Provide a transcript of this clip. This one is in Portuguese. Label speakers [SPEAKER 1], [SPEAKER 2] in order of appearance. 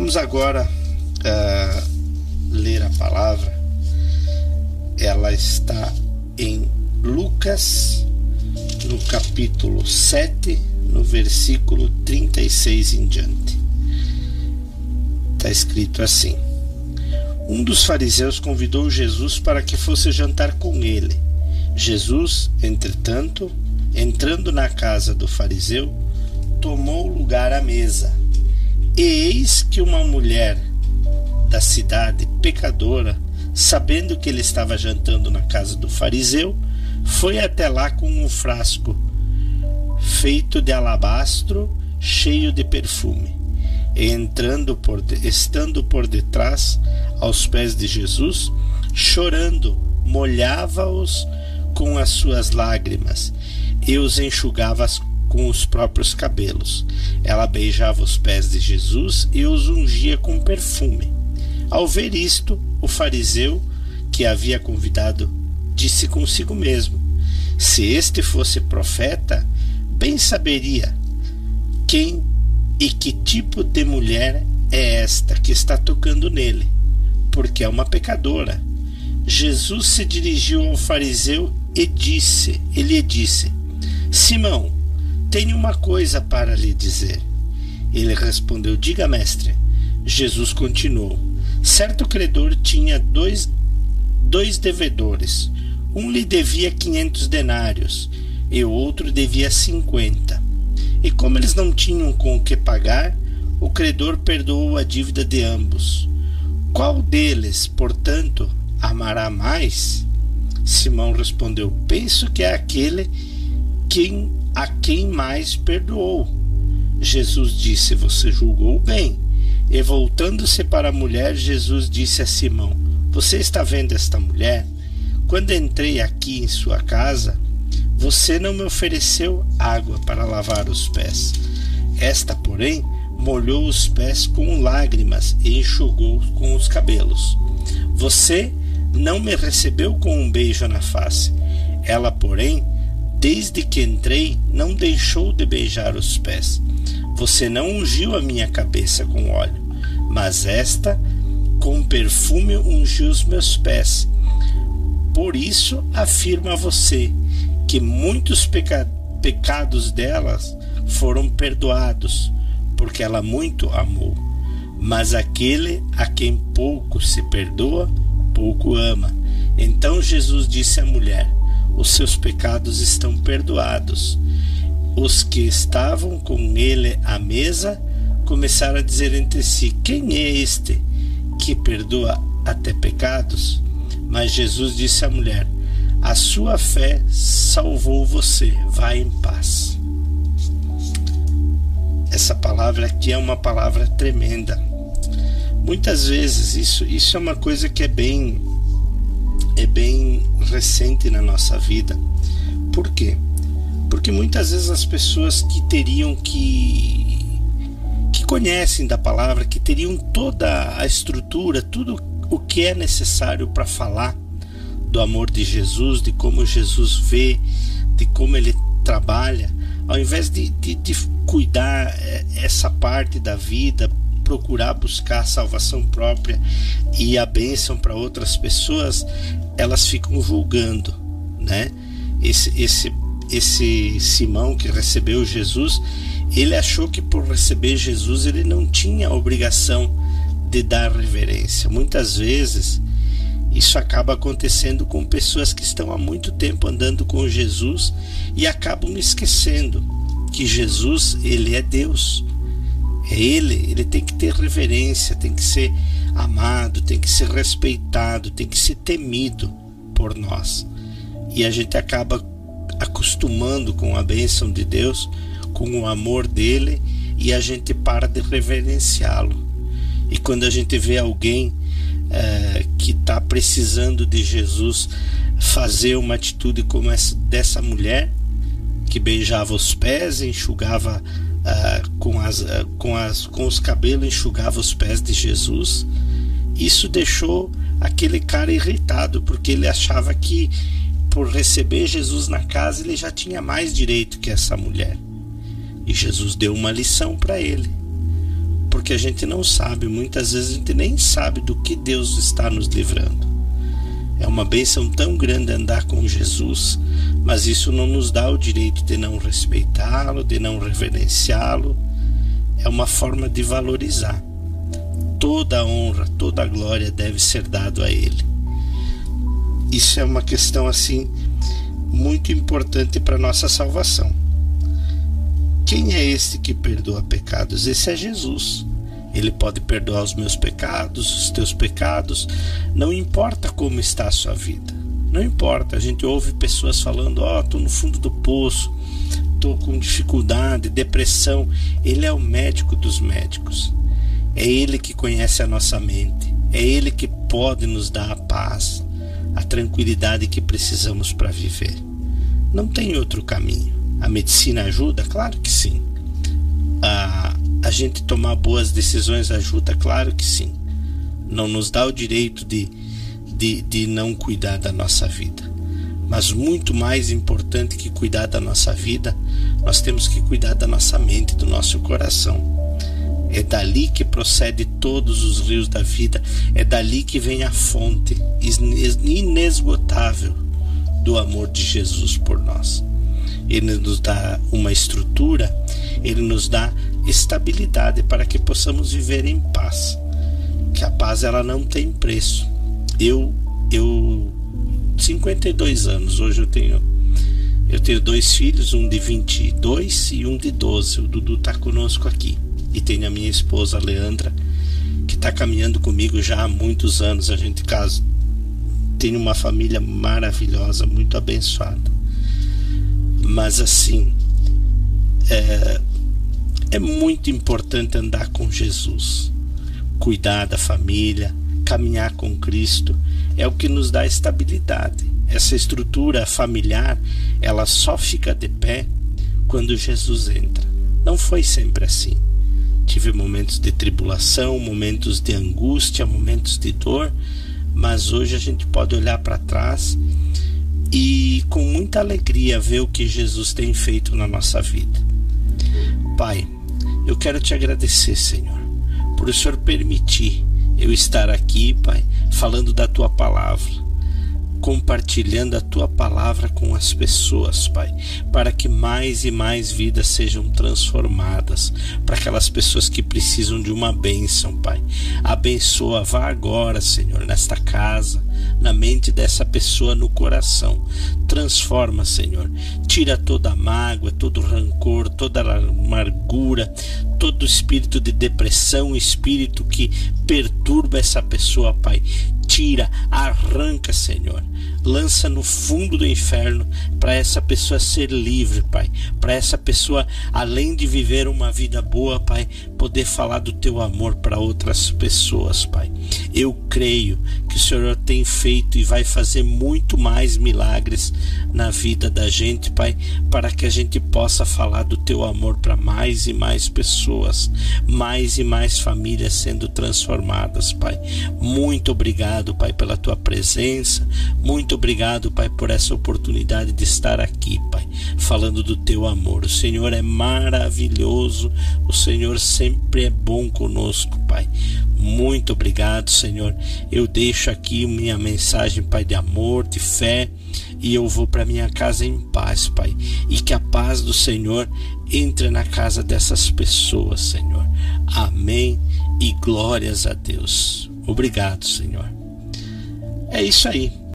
[SPEAKER 1] Vamos agora uh, ler a palavra. Ela está em Lucas, no capítulo 7, no versículo 36 em diante. Está escrito assim: Um dos fariseus convidou Jesus para que fosse jantar com ele. Jesus, entretanto, entrando na casa do fariseu, tomou lugar à mesa. E eis que uma mulher da cidade, pecadora, sabendo que ele estava jantando na casa do fariseu, foi até lá com um frasco feito de alabastro, cheio de perfume. E entrando por de, estando por detrás aos pés de Jesus, chorando, molhava-os com as suas lágrimas e os enxugava com os próprios cabelos. Ela beijava os pés de Jesus e os ungia com perfume. Ao ver isto, o fariseu que havia convidado disse consigo mesmo: Se este fosse profeta, bem saberia quem e que tipo de mulher é esta que está tocando nele, porque é uma pecadora. Jesus se dirigiu ao fariseu e disse: Ele disse: Simão, tenho uma coisa para lhe dizer. Ele respondeu: Diga, mestre. Jesus continuou: Certo credor tinha dois, dois devedores. Um lhe devia quinhentos denários e o outro devia cinquenta. E como eles não tinham com o que pagar, o credor perdoou a dívida de ambos. Qual deles, portanto, amará mais? Simão respondeu: Penso que é aquele quem a quem mais perdoou. Jesus disse: Você julgou bem. E voltando-se para a mulher, Jesus disse a Simão: Você está vendo esta mulher? Quando entrei aqui em sua casa, você não me ofereceu água para lavar os pés. Esta, porém, molhou os pés com lágrimas e enxugou com os cabelos. Você não me recebeu com um beijo na face. Ela, porém, Desde que entrei, não deixou de beijar os pés. Você não ungiu a minha cabeça com óleo, mas esta com perfume ungiu os meus pés. Por isso afirma você que muitos peca pecados delas foram perdoados, porque ela muito amou. Mas aquele a quem pouco se perdoa, pouco ama. Então Jesus disse à mulher: os seus pecados estão perdoados. Os que estavam com ele à mesa começaram a dizer entre si: Quem é este que perdoa até pecados? Mas Jesus disse à mulher: A sua fé salvou você, vá em paz. Essa palavra aqui é uma palavra tremenda. Muitas vezes isso, isso é uma coisa que é bem é bem recente na nossa vida. Por quê? Porque muitas vezes as pessoas que teriam que que conhecem da palavra, que teriam toda a estrutura, tudo o que é necessário para falar do amor de Jesus, de como Jesus vê, de como ele trabalha, ao invés de, de, de cuidar eh, essa parte da vida, procurar buscar a salvação própria e a bênção para outras pessoas, elas ficam julgando, né? Esse, esse, esse Simão que recebeu Jesus, ele achou que por receber Jesus ele não tinha a obrigação de dar reverência. Muitas vezes isso acaba acontecendo com pessoas que estão há muito tempo andando com Jesus e acabam esquecendo que Jesus, ele é Deus. Ele, ele tem que ter reverência, tem que ser amado, tem que ser respeitado, tem que ser temido por nós. E a gente acaba acostumando com a bênção de Deus, com o amor dele, e a gente para de reverenciá-lo. E quando a gente vê alguém é, que está precisando de Jesus fazer uma atitude como essa dessa mulher, que beijava os pés, enxugava uh, com, as, uh, com, as, com os cabelos, enxugava os pés de Jesus, isso deixou aquele cara irritado, porque ele achava que por receber Jesus na casa ele já tinha mais direito que essa mulher. E Jesus deu uma lição para ele. porque a gente não sabe, muitas vezes a gente nem sabe do que Deus está nos livrando. É uma bênção tão grande andar com Jesus, mas isso não nos dá o direito de não respeitá-lo, de não reverenciá-lo. É uma forma de valorizar. Toda a honra, toda a glória deve ser dado a Ele. Isso é uma questão assim muito importante para nossa salvação. Quem é este que perdoa pecados? Esse é Jesus. Ele pode perdoar os meus pecados, os teus pecados, não importa como está a sua vida. Não importa, a gente ouve pessoas falando: Ó, oh, estou no fundo do poço, estou com dificuldade, depressão. Ele é o médico dos médicos. É Ele que conhece a nossa mente. É Ele que pode nos dar a paz, a tranquilidade que precisamos para viver. Não tem outro caminho. A medicina ajuda? Claro que sim. A, gente tomar boas decisões ajuda? Claro que sim. Não nos dá o direito de, de, de não cuidar da nossa vida. Mas muito mais importante que cuidar da nossa vida, nós temos que cuidar da nossa mente, do nosso coração. É dali que procede todos os rios da vida, é dali que vem a fonte inesgotável do amor de Jesus por nós ele nos dá uma estrutura, ele nos dá estabilidade para que possamos viver em paz. Que a paz ela não tem preço. Eu eu 52 anos, hoje eu tenho eu tenho dois filhos, um de 22 e um de 12. O Dudu está conosco aqui. E tenho a minha esposa Leandra, que está caminhando comigo já há muitos anos. A gente casa, tem uma família maravilhosa, muito abençoada. Mas assim, é, é muito importante andar com Jesus, cuidar da família, caminhar com Cristo, é o que nos dá estabilidade. Essa estrutura familiar, ela só fica de pé quando Jesus entra. Não foi sempre assim. Tive momentos de tribulação, momentos de angústia, momentos de dor, mas hoje a gente pode olhar para trás e com muita alegria ver o que Jesus tem feito na nossa vida. Pai, eu quero te agradecer, Senhor, por o Senhor permitir eu estar aqui, Pai, falando da tua palavra compartilhando a tua palavra com as pessoas, Pai, para que mais e mais vidas sejam transformadas, para aquelas pessoas que precisam de uma bênção, Pai. Abençoa, vá agora, Senhor, nesta casa, na mente dessa pessoa, no coração. Transforma, Senhor. Tira toda a mágoa, todo o rancor, toda a amargura, todo espírito de depressão, espírito que perturba essa pessoa, Pai tira, arranca, Senhor. Lança no fundo do inferno para essa pessoa ser livre, Pai. Para essa pessoa, além de viver uma vida boa, Pai, poder falar do teu amor para outras pessoas, Pai. Eu creio que o Senhor tem feito e vai fazer muito mais milagres na vida da gente, Pai, para que a gente possa falar do teu amor para mais e mais pessoas, mais e mais famílias sendo transformadas, Pai. Muito obrigado Pai, pela tua presença. Muito obrigado, Pai, por essa oportunidade de estar aqui, Pai, falando do teu amor. O Senhor é maravilhoso. O Senhor sempre é bom conosco, Pai. Muito obrigado, Senhor. Eu deixo aqui minha mensagem, Pai, de amor, de fé, e eu vou para minha casa em paz, Pai. E que a paz do Senhor entre na casa dessas pessoas, Senhor. Amém e glórias a Deus. Obrigado, Senhor. É isso aí.